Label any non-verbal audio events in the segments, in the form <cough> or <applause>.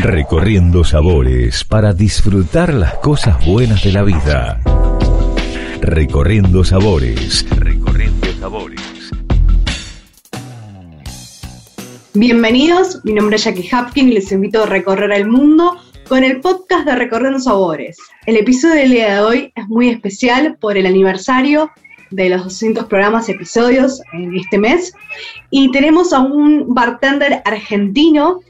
Recorriendo sabores para disfrutar las cosas buenas de la vida. Recorriendo sabores. Recorriendo sabores. Bienvenidos, mi nombre es Jackie Hapkin y les invito a recorrer el mundo con el podcast de Recorriendo Sabores. El episodio del día de hoy es muy especial por el aniversario de los 200 programas, episodios en este mes. Y tenemos a un bartender argentino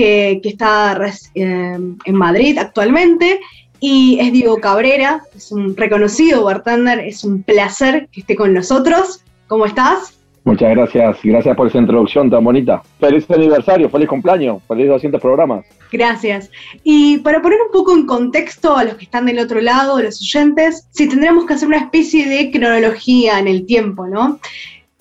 que, está eh, en Madrid actualmente y es Diego Cabrera, es un reconocido bartender, es un placer que esté con nosotros. ¿Cómo estás? Muchas gracias, gracias por esa introducción tan bonita. Feliz aniversario, feliz cumpleaños, feliz 200 programas. Gracias. Y para poner un poco en contexto a los que están del otro lado, los oyentes, si tendríamos que hacer una especie de cronología en el tiempo, ¿no?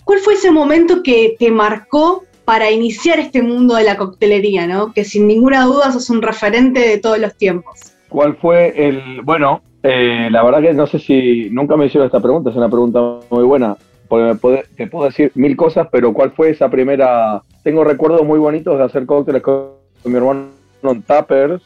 ¿Cuál fue ese momento que te marcó para iniciar este mundo de la coctelería, ¿no? Que sin ninguna duda sos un referente de todos los tiempos. ¿Cuál fue el, bueno, eh, la verdad que no sé si nunca me hicieron esta pregunta, es una pregunta muy buena porque te puedo decir mil cosas, pero ¿cuál fue esa primera? Tengo recuerdos muy bonitos de hacer cócteles con mi hermano en Tappers.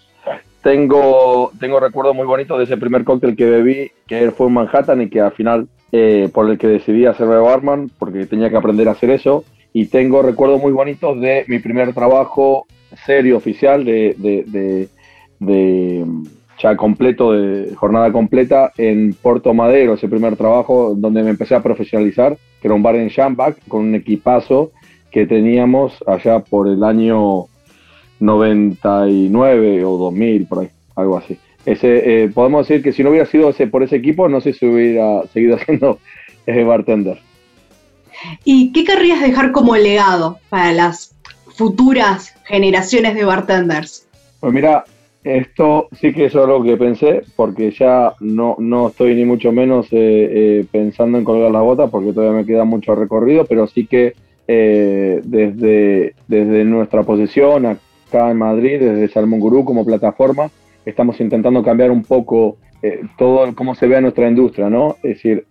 Tengo, tengo recuerdos muy bonitos de ese primer cóctel que bebí, que fue en Manhattan y que al final, eh, por el que decidí hacerme barman, porque tenía que aprender a hacer eso. Y tengo recuerdos muy bonitos de mi primer trabajo serio, oficial, de, de ya completo, de jornada completa, en Puerto Madero, ese primer trabajo donde me empecé a profesionalizar, que era un bar en Shambach, con un equipazo que teníamos allá por el año 99 o 2000, por ahí, algo así. Ese, eh, podemos decir que si no hubiera sido ese, por ese equipo, no sé si hubiera seguido <laughs> siendo ese bartender. ¿Y qué querrías dejar como legado para las futuras generaciones de bartenders? Pues mira, esto sí que es algo que pensé, porque ya no, no estoy ni mucho menos eh, eh, pensando en colgar la bota, porque todavía me queda mucho recorrido, pero sí que eh, desde, desde nuestra posición acá en Madrid, desde Salmón Gurú como plataforma, estamos intentando cambiar un poco todo cómo se ve nuestra industria, ¿no? Es decir,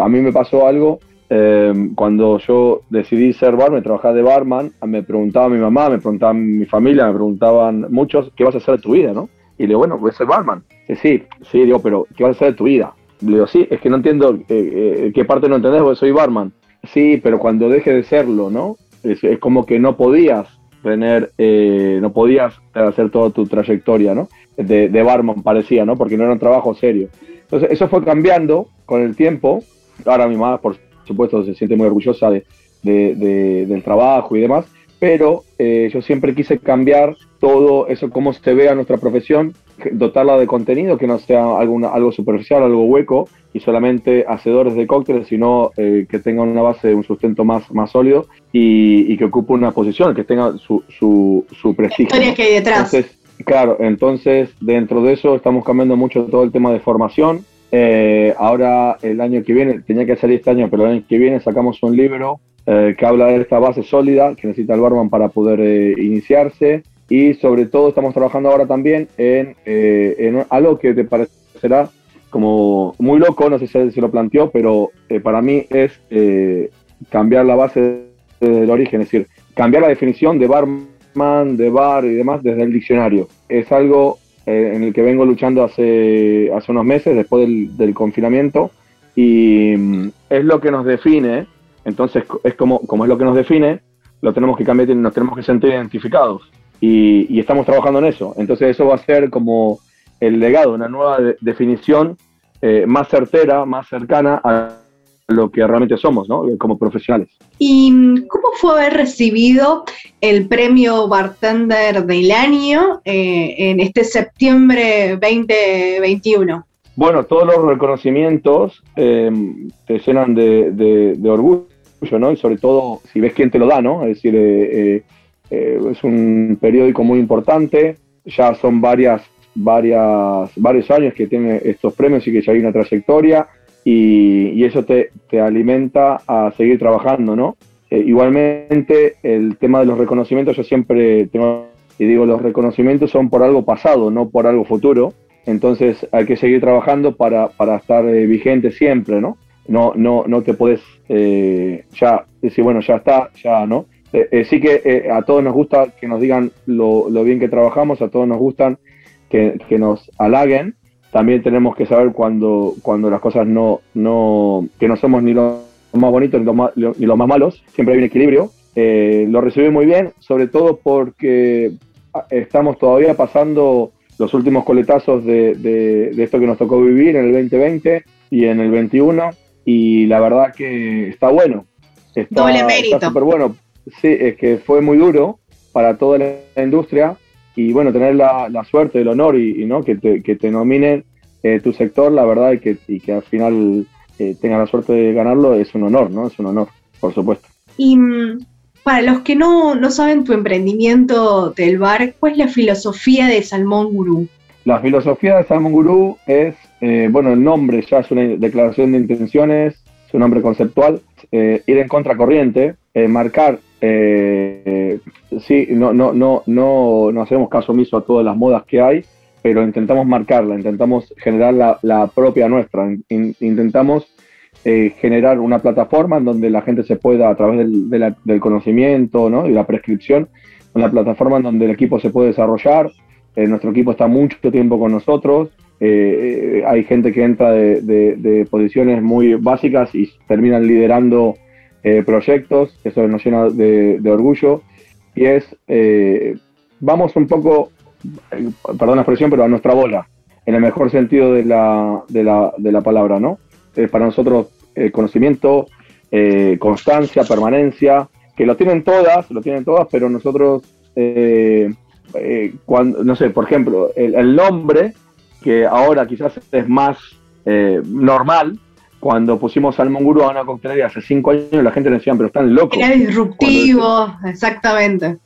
a mí me pasó algo Em, cuando yo decidí ser barman, trabajar de barman, me preguntaba mi mamá, me preguntaba mi familia, me preguntaban muchos, ¿qué vas a hacer de tu vida, no? Y le digo, bueno, voy a ser barman. Sí, sí, sí, digo, pero ¿qué vas a hacer de tu vida? Le digo, sí, es que no entiendo eh, eh, qué parte no entendés porque soy barman. Sí, pero cuando deje de serlo, ¿no? Es, como que no podías tener, eh, no podías hacer toda tu trayectoria, ¿no? De, de barman parecía, ¿no? Porque no era un trabajo serio. Entonces, eso fue cambiando con el tiempo. Ahora mi mamá, por supuesto, se siente muy orgullosa de, del trabajo y demás, pero eh, yo siempre quise cambiar todo eso, cómo se ve a nuestra profesión, dotarla de contenido que no sea alguna, algo superficial, algo hueco y solamente hacedores de cócteles, sino eh, que tengan una base, un sustento más, más sólido y, que ocupe una posición, que tenga su, su, su prestigio. que hay detrás. Entonces, claro, entonces dentro de eso estamos cambiando mucho todo el tema de formación, eh, ahora, el año que viene, tenía que salir este año, pero el año que viene sacamos un libro eh, que habla de esta base sólida que necesita el barman para poder eh, iniciarse. Y sobre todo estamos trabajando ahora también en, en, algo que te parecerá como muy loco, no sé si se lo planteó, pero para mí es cambiar la base del origen, es decir, cambiar la definición de barman, de bar y demás desde el diccionario. Es algo eh, en el que vengo luchando hace, hace unos meses, después del, confinamiento, y mm, es lo que nos define, entonces es como, como es lo que nos define, lo tenemos que cambiar y nos tenemos que sentir identificados. Y, estamos trabajando en eso. Entonces eso va a ser como el legado, una nueva definición eh, más certera, más cercana a lo que realmente somos, ¿no? Como profesionales. ¿Y cómo fue haber recibido el premio Bartender del año eh, en este septiembre 2021? Bueno, todos los reconocimientos em, te llenan de, orgullo, ¿no? Y sobre todo si ves quién te lo da, ¿no? Es decir, eh, eh, es un periódico muy importante, ya son varias, varias, varios años que tiene estos premios y que ya hay una trayectoria y, eso te, alimenta a seguir trabajando, ¿no? Eh, igualmente, el tema de los reconocimientos, yo siempre tengo, y digo, los reconocimientos son por algo pasado, no por algo futuro, entonces hay que seguir trabajando para, para estar eh, vigente siempre, ¿no? No, no, no te puedes eh, ya decir, bueno, ya está, ya, ¿no? sí que a todos nos gusta que nos digan lo, bien que trabajamos, a todos nos gustan que, nos halaguen. También tenemos que saber cuando, cuando las cosas no, no, que no somos ni los más bonitos ni los más, ni los más malos, siempre hay un equilibrio. lo recibí muy bien, sobre todo porque estamos todavía pasando los últimos coletazos de, de, esto que nos tocó vivir en el 2020 y en el 21 y la verdad que está bueno. Está, Doble mérito. Está súper bueno. Sí, es que fue muy duro para toda la industria y bueno, tener la, la suerte, el honor y, no que te, que te nominen eh, tu sector, la verdad, y que, y que al final eh, tenga la suerte de ganarlo es un honor, ¿no? Es un honor, por supuesto. Y mm, para los que no, saben tu emprendimiento del bar, ¿cuál es la filosofía de Salmón Gurú? La filosofía de Salmón Gurú es, eh, bueno, el nombre ya es una declaración de intenciones, es un nombre conceptual, eh, ir en contracorriente, eh, sí, no, no, no, no, no hacemos caso omiso a todas las modas que hay, pero intentamos marcarla, intentamos generar la, la propia nuestra, intentamos eh, generar una plataforma en donde la gente se pueda, a través del, conocimiento ¿no? y la prescripción, una plataforma en donde el equipo se puede desarrollar. Eh, nuestro equipo está mucho tiempo con nosotros. Eh, hay gente que entra de, posiciones muy básicas y terminan liderando proyectos. Eso nos llena de, orgullo. Y es, vamos un poco, perdón la expresión, pero a nuestra bola, en el mejor sentido de la, de la, de la palabra, ¿no? Eh, para nosotros el conocimiento, eh, constancia, permanencia, que lo tienen todas, lo tienen todas, pero nosotros, eh, cuando, no sé, por ejemplo, el, nombre, que ahora quizás es más normal, cuando pusimos Salmon Guru a una coctelería hace cinco años, la gente decía, pero están locos. Era disruptivo, exactamente.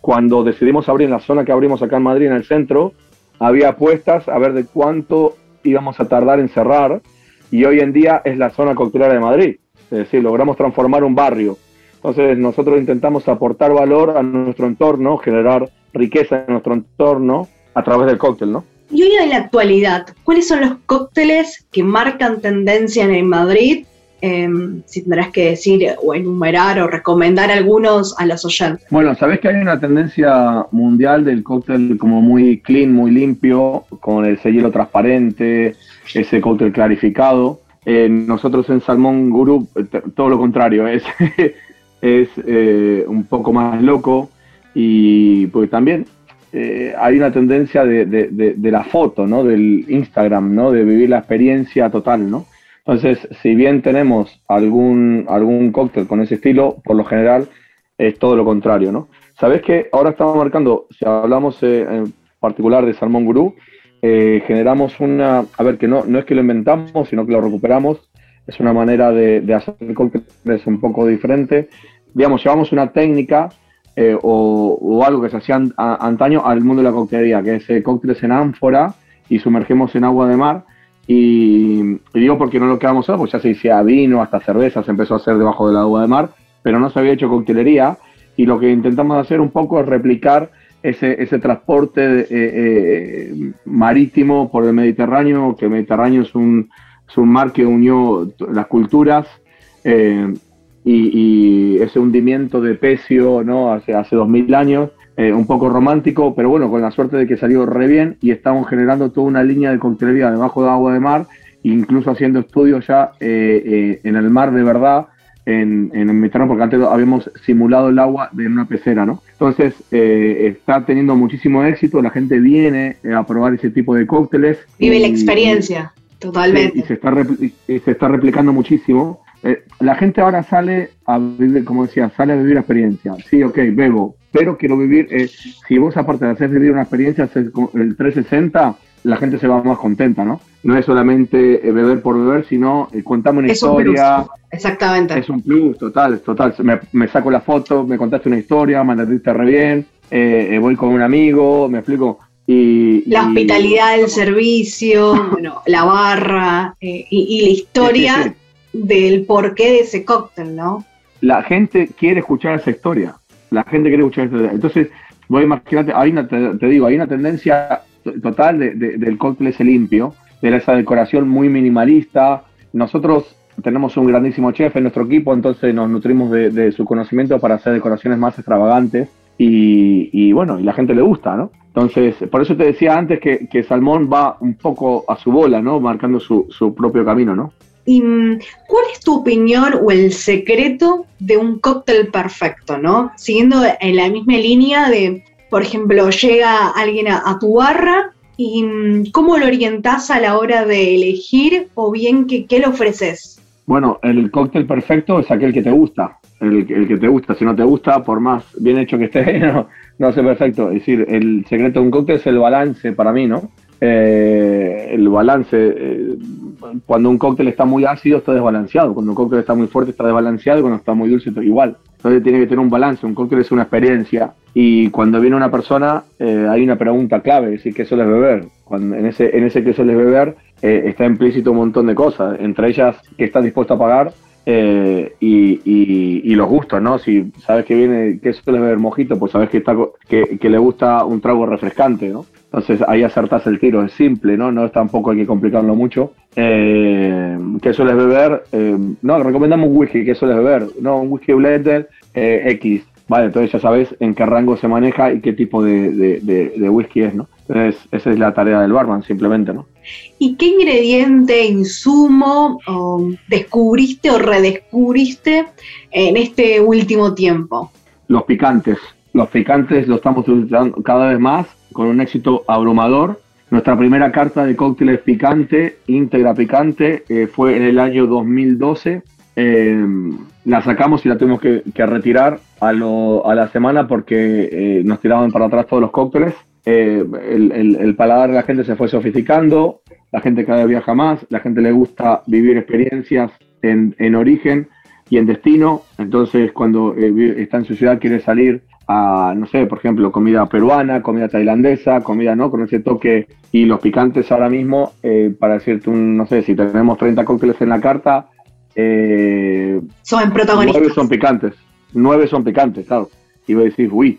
cuando decidimos abrir en la zona que abrimos acá en Madrid, en el centro, había apuestas a ver de cuánto íbamos a tardar en cerrar y hoy en día es la zona coctelera de Madrid. Es decir, logramos transformar un barrio. Entonces nosotros intentamos aportar valor a nuestro entorno, generar riqueza en nuestro entorno a través del cóctel, ¿no? Y hoy en la actualidad, ¿cuáles son los cócteles que marcan tendencia en Madrid? Em, si tendrás que decir o enumerar o recomendar algunos a los oyentes. Bueno, sabes que hay una tendencia mundial del cóctel como muy clean, muy limpio, con el hielo transparente, ese cóctel clarificado. Eh, nosotros en Salmón Guru, eh, todo lo contrario, es, <laughs> es eh, un poco más loco y pues también hay una tendencia de, de, la foto, ¿no? Del Instagram, ¿no? De vivir la experiencia total, ¿no? Entonces, si bien tenemos algún, algún cóctel con ese estilo, por lo general es todo lo contrario, ¿no? Sabes que ahora estamos marcando, si hablamos en particular de Salmón Gurú, eh, generamos una, a ver, que no, no es que lo inventamos, sino que lo recuperamos, es una manera de, de hacer cócteles un poco diferente. Digamos, llevamos una técnica eh, o, algo que se hacía antaño al mundo de la coctelería, que es eh, cócteles en ánfora y sumergemos en agua de mar. Y, digo porque no lo quedamos ahora, porque ya se hacía vino, hasta cerveza se empezó a hacer debajo del agua de mar, pero no se había hecho coctelería. Y lo que intentamos hacer un poco es replicar ese, ese transporte eh, eh, marítimo por el Mediterráneo, que el Mediterráneo es un, un mar que unió las culturas y, ese hundimiento de Pecio ¿no? hace, hace 2000 años, un poco romántico, pero bueno, con la suerte de que salió re bien y estamos generando toda una línea de coctelería debajo de agua de mar, incluso haciendo estudios ya en el mar de verdad en, en el Mediterráneo, porque antes habíamos simulado el agua de una pecera, ¿no? Entonces, eh, está teniendo muchísimo éxito, la gente viene eh, a probar ese tipo de cócteles. Vive la experiencia, totalmente. Y, se, está se está replicando muchísimo. Eh, la gente ahora sale a vivir, como decía, sale a vivir experiencia. Sí, ok, bebo, pero quiero vivir, si vos aparte de hacer vivir una experiencia, el 360, la gente se va más contenta, ¿no? No es solamente eh, beber por beber, sino eh, contame una historia. Exactamente. Es un plus, total, total. Me, saco la foto, me contaste una historia, me atendiste re bien, eh, voy con un amigo, me explico. Y, la hospitalidad, el servicio, <laughs> bueno, la barra y, la historia del porqué de ese cóctel, ¿no? La gente quiere escuchar esa historia. La gente quiere escuchar esa historia. Entonces, voy a imaginarte, hay una, te, digo, hay una tendencia total de, del cóctel ese limpio, de esa decoración muy minimalista. Nosotros tenemos un grandísimo chef en nuestro equipo, entonces nos nutrimos de, su conocimiento para hacer decoraciones más extravagantes y, bueno, y la gente le gusta, ¿no? Entonces, por eso te decía antes que, Salmón va un poco a su bola, ¿no? Marcando su, su propio camino, ¿no? ¿Y mm, cuál es tu opinión o el secreto de un cóctel perfecto, ¿no? Siguiendo en la misma línea de, por ejemplo, llega alguien a, tu barra ¿Y mm, cómo lo orientás a la hora de elegir o bien qué le ofreces? Bueno, el cóctel perfecto es aquel que te gusta. El, que te gusta. Si no te gusta, por más bien hecho que esté, <laughs> no, no hace perfecto. Es decir, el secreto de un cóctel es el balance para mí, ¿no? Eh, el balance. Eh, cuando un cóctel está muy ácido, está desbalanceado. Cuando un cóctel está muy fuerte, está desbalanceado. Cuando está muy dulce, está igual. Entonces tiene que tener un balance. Un cóctel es una experiencia. Y cuando viene una persona, eh, hay una pregunta clave: es decir, ¿qué sueles beber? En, ese, en ese beber está implícito un montón de cosas. Entre ellas, que estás dispuesto a pagar eh, y, los gustos, ¿no? Si sabes que viene, que suele beber mojito, pues sabes que, está, que, le gusta un trago refrescante, ¿no? Entonces ahí acertas el tiro, es simple, ¿no? No es tampoco hay que complicarlo mucho. Eh, ¿Qué sueles beber? Eh, no, recomendamos un whisky, ¿qué sueles beber? No, un whisky blender X. Vale, entonces ya sabes en qué rango se maneja y qué tipo de whisky es, ¿no? Entonces esa es la tarea del barman, simplemente, ¿no? ¿Y qué ingrediente, insumo descubriste o redescubriste en este último tiempo? Los picantes. Los picantes los estamos utilizando cada vez más con un éxito abrumador. Nuestra primera carta de cócteles picante, íntegra picante, eh, fue en el año 2012. Eh, la sacamos y la tuvimos que, retirar a, la semana porque eh, nos tiraban para atrás todos los cócteles. El, el, paladar de la gente se fue sofisticando, la gente cada vez viaja más, la gente le gusta vivir experiencias en, en origen y en destino, entonces cuando eh, está en su ciudad quiere salir a, no sé, por ejemplo, comida peruana, comida tailandesa, comida, ¿no? Con ese toque y los picantes ahora mismo, eh, para decirte un, no sé, si tenemos 30 cócteles en la carta, eh, son protagonistas. Nueve son picantes, nueve son picantes, claro. Y voy a decir, uy,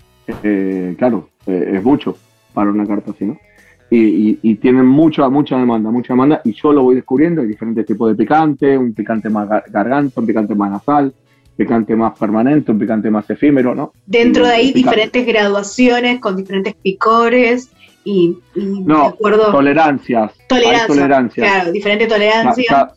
claro, es mucho para una carta así, ¿no? y, tienen mucha, mucha demanda, mucha demanda, y yo lo voy descubriendo, hay diferentes tipos de picante, un picante más garganta, un picante más nasal, picante más permanente, un picante más efímero, ¿no? Dentro de ahí diferentes graduaciones con diferentes picores y, no, acuerdo, tolerancias. Tolerancia, Claro, diferentes tolerancias.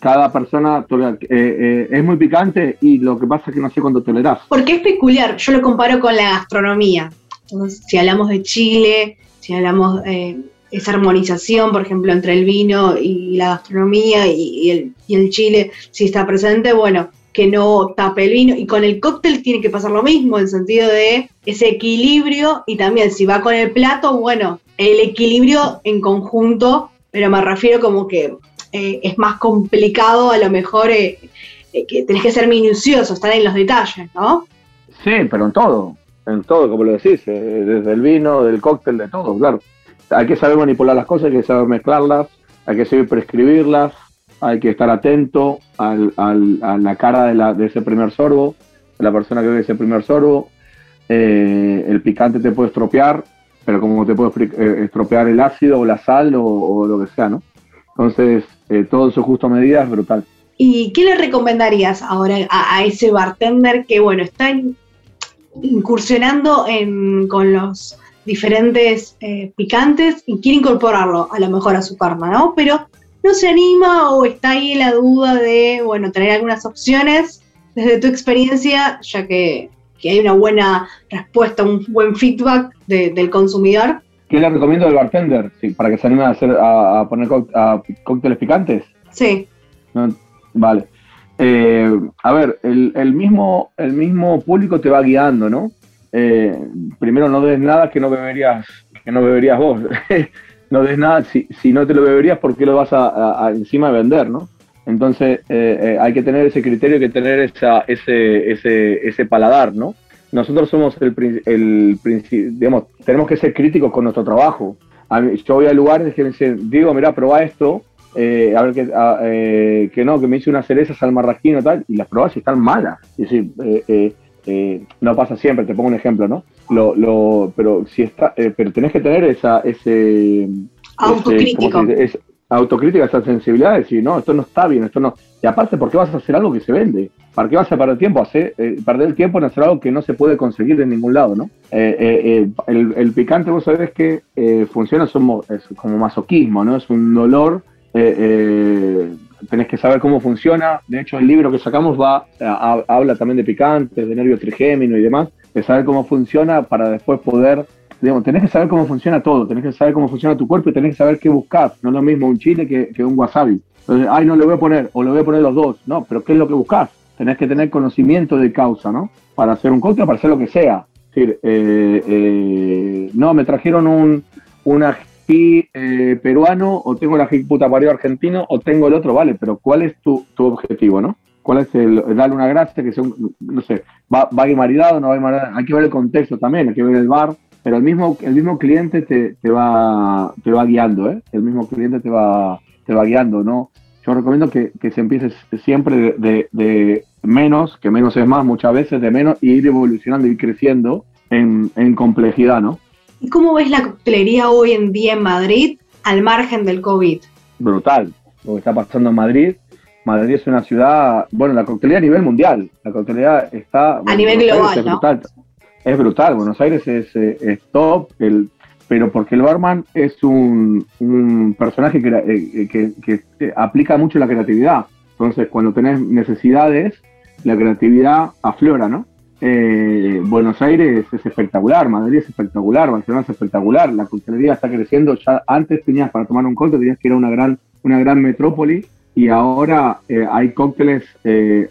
Cada, persona eh, eh, es muy picante y lo que pasa es que no sé cuándo tolerás. Porque es peculiar, yo lo comparo con la gastronomía. Entonces, si hablamos de Chile, si hablamos eh, esa armonización, por ejemplo, entre el vino y la gastronomía y, el, chile, si está presente, bueno, que no tape el vino. Y con el cóctel tiene que pasar lo mismo, en el sentido de ese equilibrio y también si va con el plato, bueno, el equilibrio en conjunto, pero me refiero como que eh, es más complicado, a lo mejor eh, que tenés que ser minucioso, estar en los detalles, ¿no? Sí, pero en todo en todo, como lo decís, eh, desde el vino, del cóctel, de todo, claro. Hay que saber manipular las cosas, hay que saber mezclarlas, hay que saber prescribirlas, hay que estar atento al, a la cara de, la, de ese primer sorbo, de la persona que ve ese primer sorbo. Eh, el picante te puede estropear, pero como te puede eh, estropear el ácido o la sal o, lo que sea, ¿no? Entonces, todo en su justa medida es brutal. ¿Y qué le recomendarías ahora a, a ese bartender que, bueno, está en, incursionando en, con los diferentes eh, picantes y quiere incorporarlo a lo mejor a su karma, ¿no? Pero no se anima o está ahí la duda de, bueno, tener algunas opciones desde tu experiencia, ya que, hay una buena respuesta, un buen feedback del consumidor. ¿Qué le recomiendo al bartender para que se anime a, hacer, a, poner cócteles picantes? Sí. vale. Eh, a ver, el, mismo, el mismo público te va guiando, ¿no? Eh, primero no des nada que no beberías, que no beberías vos. <laughs> no des nada, si, si, no te lo beberías, ¿por qué lo vas a, encima vender, no? Entonces eh, hay que tener ese criterio, hay que tener esa, ese, ese, ese paladar, ¿no? Nosotros somos el, el, digamos, tenemos que ser críticos con nuestro trabajo. yo voy a lugares que me dicen, digo, mira, prueba esto, eh, a ver que, eh, que no, que me hice unas cerezas al marraquino y tal, y las probas y están malas. Es decir, eh, no pasa siempre, te pongo un ejemplo, ¿no? Lo, lo, pero si está, pero tenés que tener esa, ese autocrítico. autocrítica, esa sensibilidad de decir, no, esto no está bien, esto no. Y aparte, ¿por qué vas a hacer algo que se vende? ¿Para qué vas a perder tiempo? Hacer, perder el tiempo en hacer algo que no se puede conseguir en ningún lado, ¿no? El, el, picante, vos sabés que funciona somos, es como masoquismo, ¿no? Es un dolor. Tenés que saber cómo funciona. De hecho, el libro que sacamos va habla también de picante, de nervio trigémino y demás, de saber cómo funciona para después poder digamos, tenés que saber cómo funciona todo, tenés que saber cómo funciona tu cuerpo y tenés que saber qué buscar. No es lo mismo un chile que, que un wasabi. Entonces, ay, no le voy a poner, o le voy a poner los dos. No, pero ¿qué es lo que buscas? Tenés que tener conocimiento de causa, ¿no? Para hacer un cóctel, para hacer lo que sea. Es decir, eh, eh, no, me trajeron un, un eh, peruano, o tengo el puta argentino, o tengo el otro, vale, pero ¿cuál es tu, objetivo, no? ¿Cuál es el, darle una gracia que sea, no sé, va, va maridado, no va a maridado? Hay que ver el contexto también, hay que ver el bar, pero el mismo, el mismo cliente te, te, va, te va guiando, ¿eh? El mismo cliente te va, te va guiando, ¿no? Yo recomiendo que, se empiece siempre de, menos, que menos es más muchas veces, de menos, y ir evolucionando y creciendo en, complejidad, ¿no? ¿Y cómo ves la coctelería hoy en día en Madrid al margen del COVID? Brutal, lo que está pasando en Madrid. Madrid es una ciudad, bueno, la coctelería a nivel mundial, la coctelería está... A nivel global, es brutal, es brutal, Buenos Aires es, eh, es top, el, pero porque el barman es un, personaje que, eh, que, que, aplica mucho la creatividad. Entonces, cuando tenés necesidades, la creatividad aflora, ¿no? Eh, Buenos Aires es espectacular, Madrid es espectacular, Barcelona es espectacular, la coctelería está creciendo. Ya antes tenías para tomar un cóctel, tenías que ir a una gran, una gran metrópoli y ahora eh, hay cócteles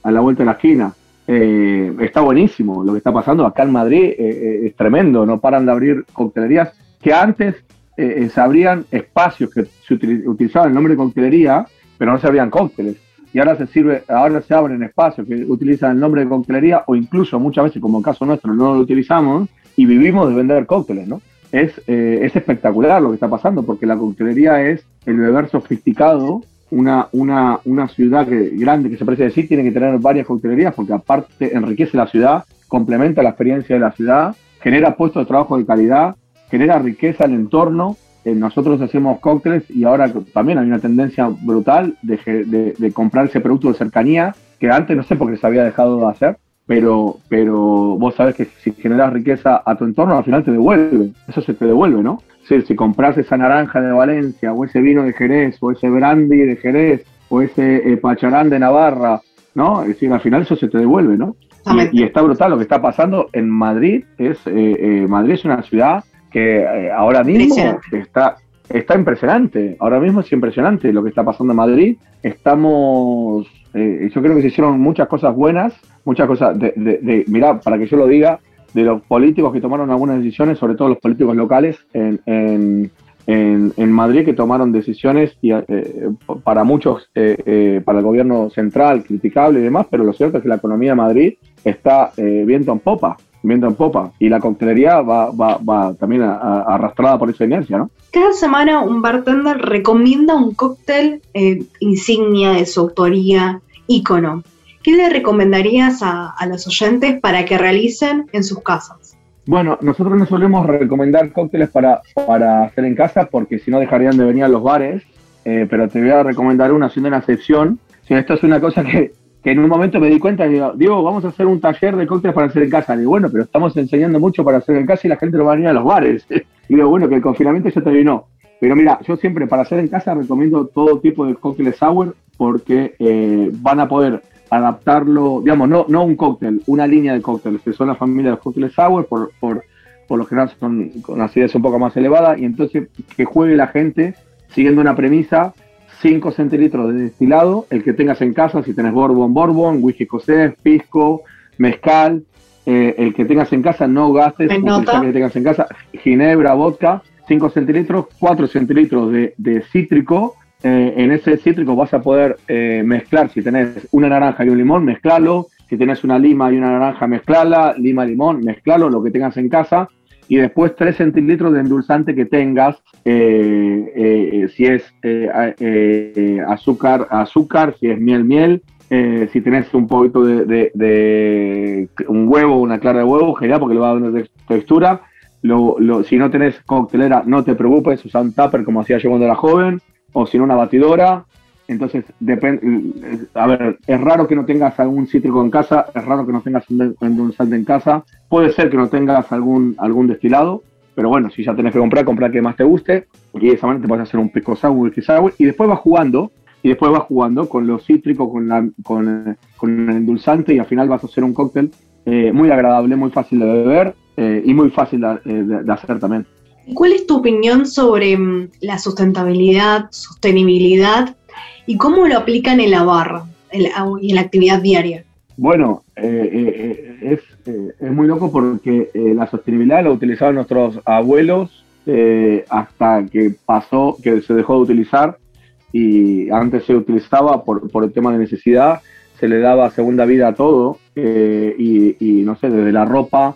a la vuelta de la esquina. está buenísimo lo que está pasando acá en Madrid, es tremendo, no paran de abrir coctelerías que antes eh, eh, se abrían espacios que se utilizaban el nombre de coctelería, pero no se abrían cócteles. Y ahora se sirve, ahora se abren espacios que utilizan el nombre de coctelería o incluso muchas veces, como en el caso nuestro, no lo utilizamos y vivimos de vender cócteles, ¿no? Es, eh, es espectacular lo que está pasando porque la coctelería es el beber sofisticado una, una, una, ciudad que, grande que se parece decir tiene que tener varias coctelerías porque aparte enriquece la ciudad, complementa la experiencia de la ciudad, genera puestos de trabajo de calidad, genera riqueza el entorno. Eh, nosotros hacemos cócteles y ahora también hay una tendencia brutal de, de, comprar ese producto de cercanía que antes no sé por qué se había dejado de hacer, pero, pero vos sabes que si generas riqueza a tu entorno, al final te devuelve, eso se te devuelve, ¿no? si compras esa naranja de Valencia, o ese vino de Jerez, o ese brandy de Jerez, o ese eh, pacharán de Navarra, ¿no? Es decir, al final eso se te devuelve, ¿no? Y, está brutal lo que está pasando en Madrid. Es, eh, Madrid es una ciudad que eh, ahora mismo está, está impresionante, ahora mismo es impresionante lo que está pasando en Madrid. Estamos, eh, yo creo que se hicieron muchas cosas buenas, muchas cosas, de, de, mirá, para que yo lo diga, de los políticos que tomaron algunas decisiones, sobre todo los políticos locales en, en, en, Madrid, que tomaron decisiones y, eh, para muchos, para el gobierno central, criticable y demás, pero lo cierto es que la economía de Madrid está viento en popa viento en popa. Y la coctelería va, va, va también arrastrada por esa inercia, ¿no? Cada semana un bartender recomienda un cóctel eh, insignia de su autoría, ícono. ¿Qué le recomendarías a, los oyentes para que realicen en sus casas? Bueno, nosotros no solemos recomendar cócteles para, para hacer en casa porque si no dejarían de venir a los bares, eh, pero te voy a recomendar una haciendo una excepción. Si esto es una cosa que, que en un momento me di cuenta y digo, vamos a hacer un taller de cócteles para hacer en casa. Digo, bueno, pero estamos enseñando mucho para hacer en casa y la gente lo va a venir a los bares. <laughs> digo, bueno, que el confinamiento ya terminó. Pero mira, yo siempre para hacer en casa recomiendo todo tipo de cócteles sour porque eh, van a poder adaptarlo, digamos, no, no un cóctel, una línea de cócteles, que son la familia de los cócteles sour, por, por, por lo general son con acidez un poco más elevada, y entonces que juegue la gente siguiendo una premisa 5 centilitros de destilado, el que tengas en casa, si tenés bourbon, bourbon, whisky escocés, pisco, mezcal, eh, el que tengas en casa, no gastes, el que tengas en casa, ginebra, vodka, 5 centilitros, 4 centilitros de, cítrico, eh, en ese cítrico vas a poder eh, mezclar, si tenés una naranja y un limón, mezclalo, si tenés una lima y una naranja, mezclala, lima, limón, mezclalo, lo que tengas en casa, y después 3 centilitros de endulzante que tengas, eh, eh, si es azúcar, azúcar, si es miel, miel, si tenés un poquito de, un huevo, una clara de huevo, genial porque le va a dar una textura. Lo, si no tenés coctelera, no te preocupes, usa un tupper como hacía yo cuando era joven. O sin una batidora. Entonces, depende, a ver, es raro que no tengas algún cítrico en casa, es raro que no tengas un endulzante en casa, puede ser que no tengas algún, algún destilado, pero bueno, si ya tenés que comprar, comprar que más te guste, y de esa manera te puedes hacer un pico sour, sour, y después vas jugando, y después vas jugando con los cítricos, con, la, con, con el endulzante, y al final vas a hacer un cóctel eh, muy agradable, muy fácil de beber eh, y muy fácil de, eh, hacer también. ¿Cuál es tu opinión sobre mm, la sustentabilidad, sostenibilidad y cómo lo aplican en la barra y en la actividad diaria? Bueno, eh, eh, es, eh, es, muy loco porque la sostenibilidad la utilizaban nuestros abuelos hasta que pasó, que se dejó de utilizar y antes se utilizaba por, el tema de necesidad, se le daba segunda vida a todo y, no sé, desde la ropa,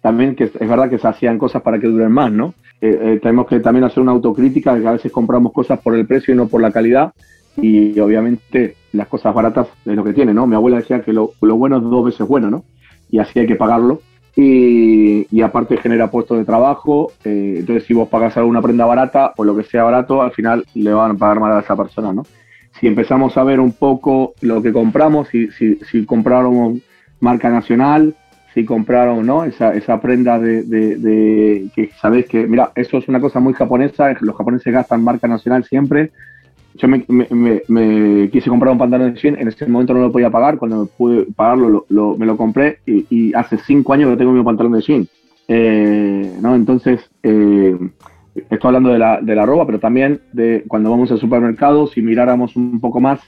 también que es verdad que se hacían cosas para que duren más, ¿no? Tenemos que también hacer una autocrítica de que a veces compramos cosas por el precio y no por la calidad y obviamente las cosas baratas es lo que tiene, ¿no? Mi abuela decía que lo, lo bueno es dos veces bueno, ¿no? Y así hay que pagarlo. Y, y aparte genera puestos de trabajo, eh, entonces si vos pagas alguna prenda barata o lo que sea barato, al final le van a pagar mal a esa persona, ¿no? Si empezamos a ver un poco lo que compramos, si, si, si compraron marca nacional, si compraron ¿no? esa, esa prenda de, de, de que sabéis que, mira, eso es una cosa muy japonesa, los japoneses gastan marca nacional siempre, yo me, me, me, quise comprar un pantalón de jean, en ese momento no lo podía pagar, cuando pude pagarlo lo, lo, me lo compré y, y, hace cinco años que tengo mi pantalón de jean. Eh, ¿no? Entonces, eh, estoy hablando de la, de la ropa, pero también de cuando vamos al supermercado, si miráramos un poco más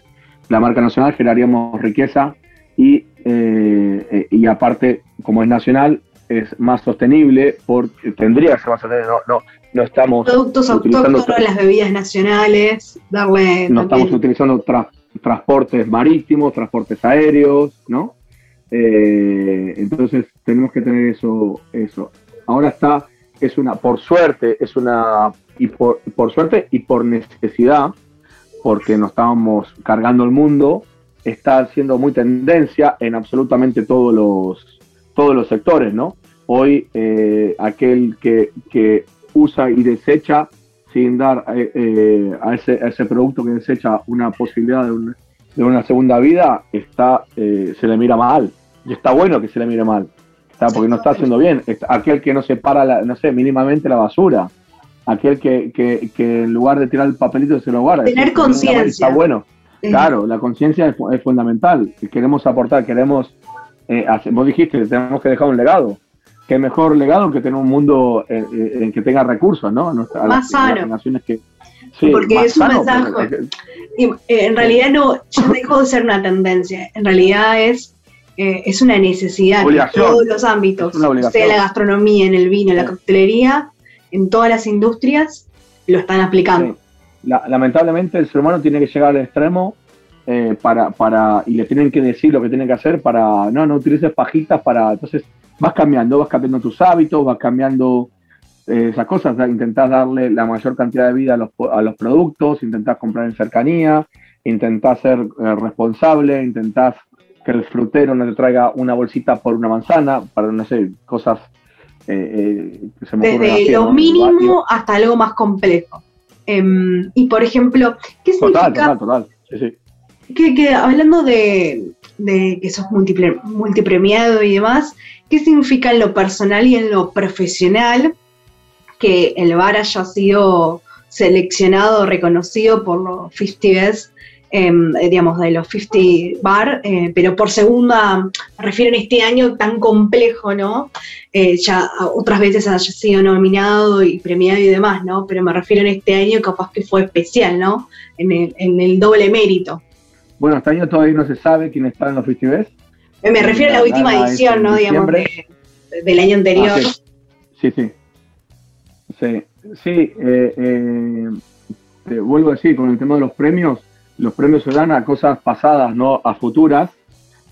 la marca nacional, generaríamos riqueza y, eh, y aparte, como es nacional, es más sostenible, porque tendría que ser más sostenible, no, no, no estamos productos autóctonos, las bebidas nacionales, darle no estamos utilizando tra transportes marítimos, transportes aéreos, ¿no? Eh, entonces tenemos que tener eso, eso. Ahora está, es una, por suerte, es una, y por, por suerte y por necesidad, porque nos estábamos cargando el mundo, está siendo muy tendencia en absolutamente todos los, todos los sectores, ¿no? Hoy eh, aquel que, que usa y desecha sin dar eh, eh, a, ese, a, ese, producto que desecha una posibilidad de, un, de una segunda vida, está, eh, se le mira mal. Y está bueno que se le mire mal, está, porque no está haciendo bien. Aquel que no separa, la, no sé, mínimamente la basura, aquel que, que, que, en lugar de tirar el papelito se lo guarda. Tener conciencia. Está bueno. Claro, la conciencia es, es, fundamental. Queremos aportar, queremos, eh, hacer, vos dijiste, tenemos que dejar un legado qué mejor legado que tener un mundo en, en que tenga recursos, ¿no? Nuestra, más sano. Que, sí, porque es un sano, mensaje. Porque, eh, en realidad no, ya dejó de ser una tendencia. En realidad es, eh, es una necesidad en todos los ámbitos. Sea la gastronomía, en el vino, en la coctelería, en todas las industrias, lo están aplicando. Sí. La, lamentablemente el ser humano tiene que llegar al extremo eh, para, para, y le tienen que decir lo que tienen que hacer para, no, no utilices pajitas para, entonces vas cambiando, vas cambiando tus hábitos, vas cambiando eh, esas cosas, intentás darle la mayor cantidad de vida a los, a los productos, intentás comprar en cercanía, intentás ser eh, responsable, intentás que el frutero no te traiga una bolsita por una manzana, para no sé, cosas eh, que se me Desde lo ¿no? mínimo hasta algo más complejo. Um, y por ejemplo, ¿qué total, significa? Total, total, sí, sí. Que, que hablando de, de que sos multiple, multipremiado y demás, ¿qué significa en lo personal y en lo profesional que el bar haya sido seleccionado, reconocido por los 50 Best, eh, digamos, de los 50 Bar, eh, pero por segunda, me refiero en este año tan complejo, ¿no? Eh, ya otras veces haya sido nominado y premiado y demás, ¿no? Pero me refiero en este año capaz que fue especial, ¿no? En el, en el doble mérito. Bueno, este año todavía no se sabe quién está en los 50 Best. Me refiero a la última edición, ¿no? Digamos, de, del año anterior. Ah, sí. sí, sí. Sí, sí te vuelvo a decir, con el tema de los premios, los premios se dan a cosas pasadas, no a futuras.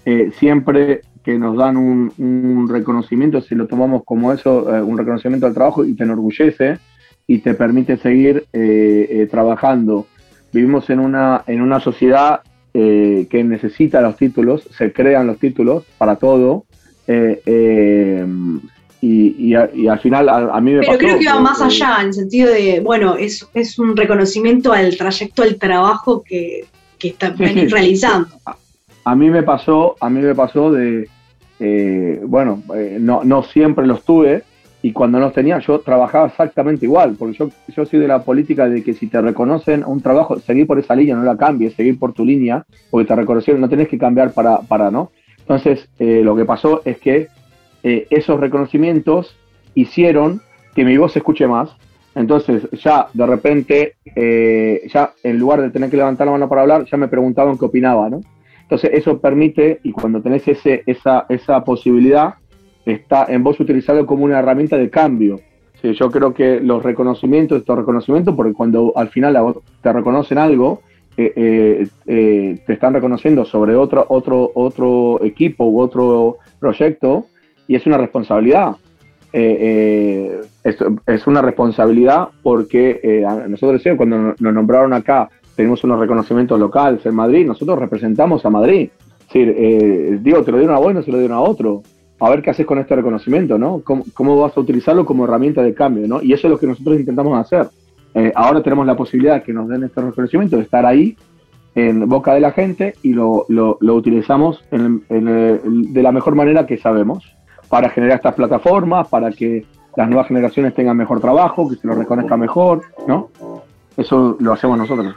Eh, siempre que nos dan un, reconocimiento, si lo tomamos como eso, eh, un reconocimiento al trabajo y te enorgullece y te permite seguir eh, trabajando. Vivimos en una, en una sociedad que necesita los títulos, se crean los títulos para todo. Eh, eh, y, al final a, mí me Pero creo que va más allá, en el sentido de, bueno, es, es un reconocimiento al trayecto, al trabajo que, que está realizando. A, mí me pasó, a mí me pasó de, eh, bueno, eh, no, no siempre los tuve, y cuando los tenía yo trabajaba exactamente igual, porque yo, yo soy de la política de que si te reconocen un trabajo, seguir por esa línea, no la cambies, seguir por tu línea, porque te reconocieron, no tenés que cambiar para, para ¿no? Entonces, eh, lo que pasó es que eh, esos reconocimientos hicieron que mi voz se escuche más. Entonces, ya de repente, eh, ya en lugar de tener que levantar la mano para hablar, ya me preguntaban qué opinaba, ¿no? Entonces, eso permite, y cuando tenés ese, esa, esa posibilidad, está en vos utilizarlo como una herramienta de cambio. Sí, yo creo que los reconocimientos, estos reconocimientos, porque cuando al final te reconocen algo, eh, eh, eh, te están reconociendo sobre otro, otro, otro equipo u otro proyecto y es una responsabilidad. Es, es, una responsabilidad porque nosotros cuando nos nombraron acá, tenemos unos reconocimientos locales en Madrid, nosotros representamos a Madrid. Es digo, te lo dieron a vos, no se lo dieron a otro. A ver qué haces con este reconocimiento, ¿no? ¿Cómo, ¿Cómo, vas a utilizarlo como herramienta de cambio, ¿no? Y eso es lo que nosotros intentamos hacer. Eh, ahora tenemos la posibilidad de que nos den este reconocimiento, de estar ahí en boca de la gente y lo, utilizamos de la mejor manera que sabemos para generar estas plataformas, para que las nuevas generaciones tengan mejor trabajo, que se lo reconozca mejor, ¿no? Eso lo hacemos nosotros.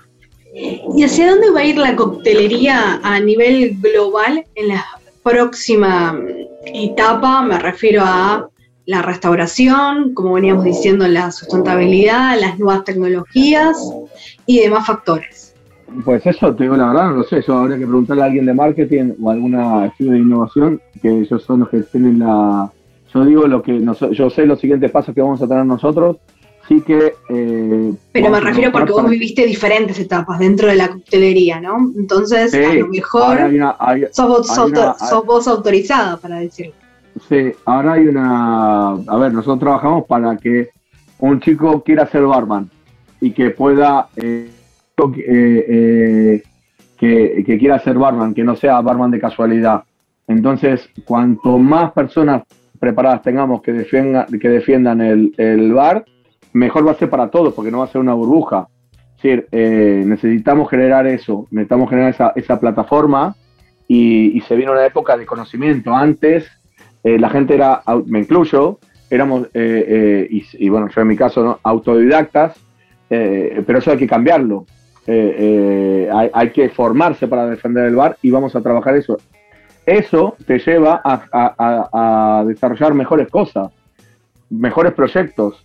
¿Y hacia dónde va a ir la coctelería a nivel global en la próxima etapa? Me refiero a la restauración, como veníamos diciendo, la sustentabilidad, las nuevas tecnologías y demás factores. Pues eso, te digo la verdad, no lo sé, eso habría que preguntarle a alguien de marketing o alguna estudio de innovación, que ellos son los que tienen la... Yo digo lo que yo sé los siguientes pasos que vamos a tener nosotros, sí que... Eh, Pero me refiero porque vos viviste diferentes etapas dentro de la coctelería, ¿no? Entonces, a lo mejor sos, sos vos autorizada para decirlo. Sí, ahora hay una... A ver, nosotros trabajamos para que un chico quiera ser barman y que pueda... Eh, eh, eh, que, quiera ser barman, que no sea barman de casualidad. Entonces, cuanto más personas preparadas tengamos que defiendan, que defiendan el, bar, mejor va a ser para todos, porque no va a ser una burbuja. Es decir, necesitamos generar eso, necesitamos generar esa, esa plataforma y, y, se viene una época de conocimiento. Antes eh, la gente era, me incluyo, éramos, eh, eh, y, bueno, yo en mi caso, ¿no? autodidactas, pero eso hay que cambiarlo. Hay, que formarse para defender el bar y vamos a trabajar eso. Eso te lleva a, desarrollar mejores cosas, mejores proyectos,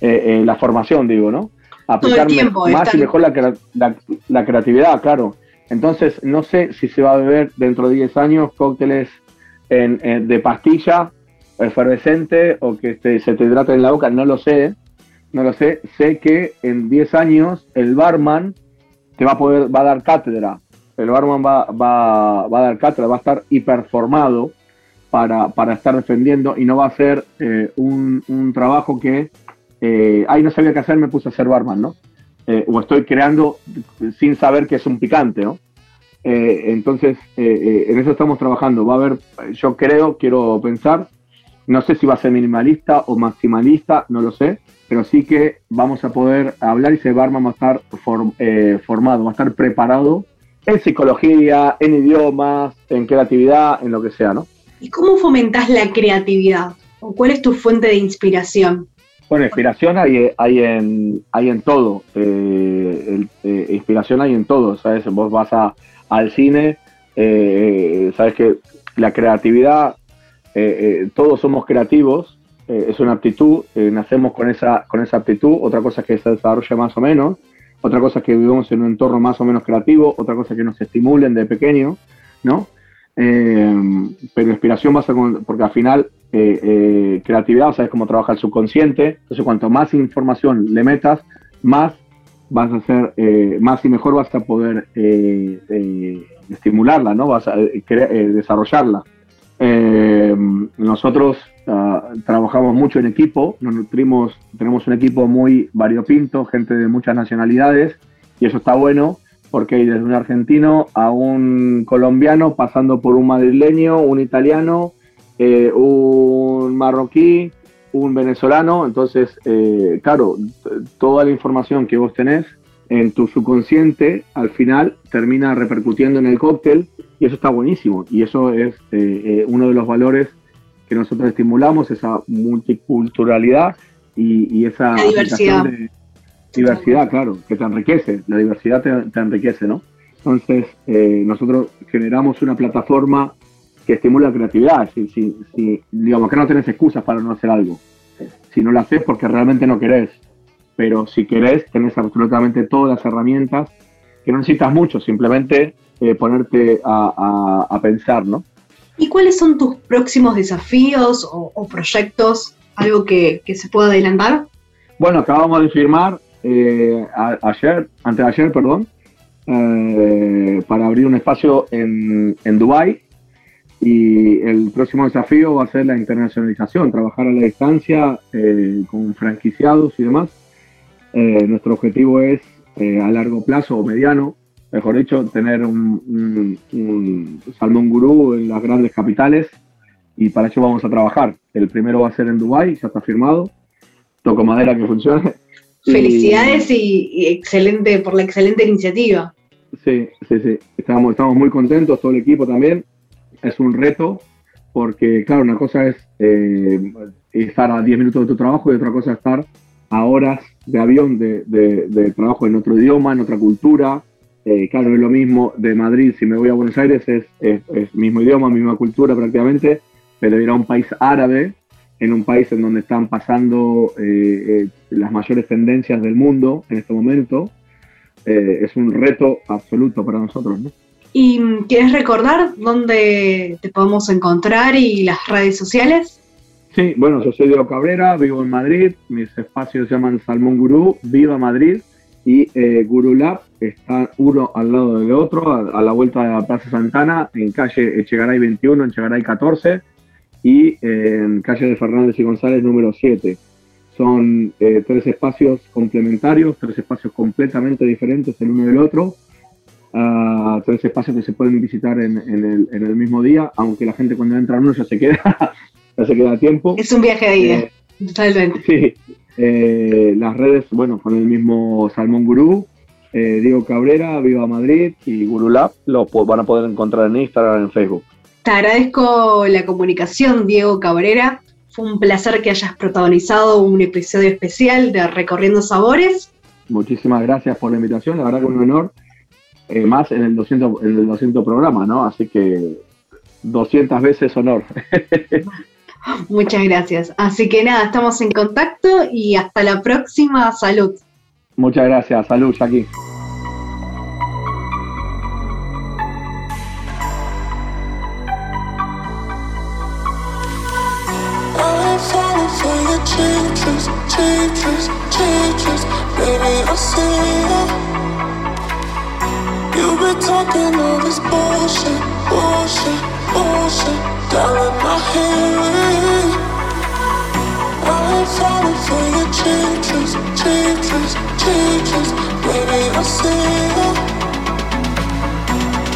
la formación, digo, ¿no? Aplicar más y mejor la, la creatividad, claro. Entonces, no sé si se va a beber dentro de 10 años cócteles en, de pastilla efervescente o que se te hidrata en la boca, no lo sé, no lo sé. Sé que en 10 años el barman te va a poder, va a dar cátedra. El barman va, va, a dar cátedra, va a estar hiperformado para, para estar defendiendo y no va a ser eh, un, un, trabajo que, eh, ay, no sabía qué hacer, me puse a ser barman, ¿no? Eh, o estoy creando sin saber que es un picante, ¿no? Eh, entonces, eh, eh, en eso estamos trabajando. Va a haber, yo creo, quiero pensar, no sé si va a ser minimalista o maximalista, no lo sé, pero sí que vamos a poder hablar y ese barman va a estar formado, va a estar preparado en psicología, en idiomas, en creatividad, en lo que sea, ¿no? ¿Y cómo fomentas la creatividad? ¿O cuál es tu fuente de inspiración? Bueno, inspiración hay, hay, en, hay en todo. inspiración hay en todo, ¿sabes? Vos vas a, al cine, eh, sabes que la creatividad, eh, eh, todos somos creativos, es una aptitud, nacemos con esa, con esa aptitud, otra cosa es que se desarrolle más o menos, otra cosa es que vivimos en un entorno más o menos creativo, otra cosa es que nos estimulen de pequeño, ¿no? pero inspiración va a porque al final creatividad, sabes cómo trabaja el subconsciente, entonces cuanto más información le metas, más vas a eh, más y mejor vas a poder eh, eh, estimularla, ¿no? Vas a desarrollarla. Nosotros ah, trabajamos mucho en equipo, nos nutrimos, tenemos un equipo muy variopinto, gente de muchas nacionalidades, y eso está bueno porque hay desde un argentino a un colombiano, pasando por un madrileño, un italiano, un marroquí, un venezolano, entonces, eh, claro, toda la información que vos tenés en tu subconsciente al final termina repercutiendo en el cóctel y eso está buenísimo. Y eso es eh, eh, uno de los valores que nosotros estimulamos, esa multiculturalidad y, esa diversidad. diversidad, claro, que te enriquece, la diversidad te, enriquece, ¿no? Entonces, eh, nosotros generamos una plataforma que estimula la creatividad. Si, si, digamos que no tenés excusas para no hacer algo. Si no lo haces porque realmente no querés pero si querés, tenés absolutamente todas las herramientas, que no necesitas mucho, simplemente eh, ponerte a, pensar, ¿no? ¿Y cuáles son tus próximos desafíos o, proyectos? ¿Algo que, se pueda adelantar? Bueno, acabamos de firmar eh, ayer, antes de ayer, perdón, eh, para abrir un espacio en, en Dubái y el próximo desafío va a ser la internacionalización, trabajar a la distancia con franquiciados y demás eh, nuestro objetivo es eh, a largo plazo o mediano, mejor dicho, tener un, salmón gurú en las grandes capitales y para eso vamos a trabajar. El primero va a ser en Dubái, ya está firmado. Toco madera que funcione. Felicidades y, excelente por la excelente iniciativa. Sí, sí, sí. Estamos, estamos muy contentos, todo el equipo también. Es un reto porque, claro, una cosa es eh, estar a 10 minutos de tu trabajo y otra cosa es estar a horas de avión de, trabajo en otro idioma, en otra cultura. Eh, claro, es lo mismo de Madrid, si me voy a Buenos Aires es, es, mismo idioma, misma cultura prácticamente, pero ir a un país árabe, en un país en donde están pasando eh, eh, las mayores tendencias del mundo en este momento, es un reto absoluto para nosotros. ¿Y quieres recordar dónde te podemos encontrar y las redes sociales? Sí, bueno, yo soy Diego Cabrera, vivo en Madrid, mis espacios se llaman Salmón Gurú, Viva Madrid y eh, Guru Lab está uno al lado del otro, a, la vuelta de la Plaza Santana, en calle Echegaray 21, en Echegaray 14 y en calle de Fernández y González número 7. Son eh, tres espacios complementarios, tres espacios completamente diferentes el uno del otro, uh, tres espacios que se pueden visitar en, el, en, el, mismo día, aunque la gente cuando entra uno ya se queda <laughs> ya se queda tiempo. Es un viaje de ida, eh, totalmente. Sí, eh, las redes, bueno, con el mismo Salmón Gurú, eh, Diego Cabrera, Viva Madrid y Guru Lab, lo van a poder encontrar en Instagram, en Facebook. Te agradezco la comunicación, Diego Cabrera. Fue un placer que hayas protagonizado un episodio especial de Recorriendo Sabores. Muchísimas gracias por la invitación, la verdad que un honor. más en el 200, en el 200 programa, ¿no? Así que 200 veces honor. <laughs> Muchas gracias. Así que nada, estamos en contacto y hasta la próxima. Salud. Muchas gracias. Salud, Jackie. Changes, changes, changes. Baby, I see you.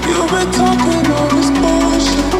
You've been talking all this bullshit, bullshit,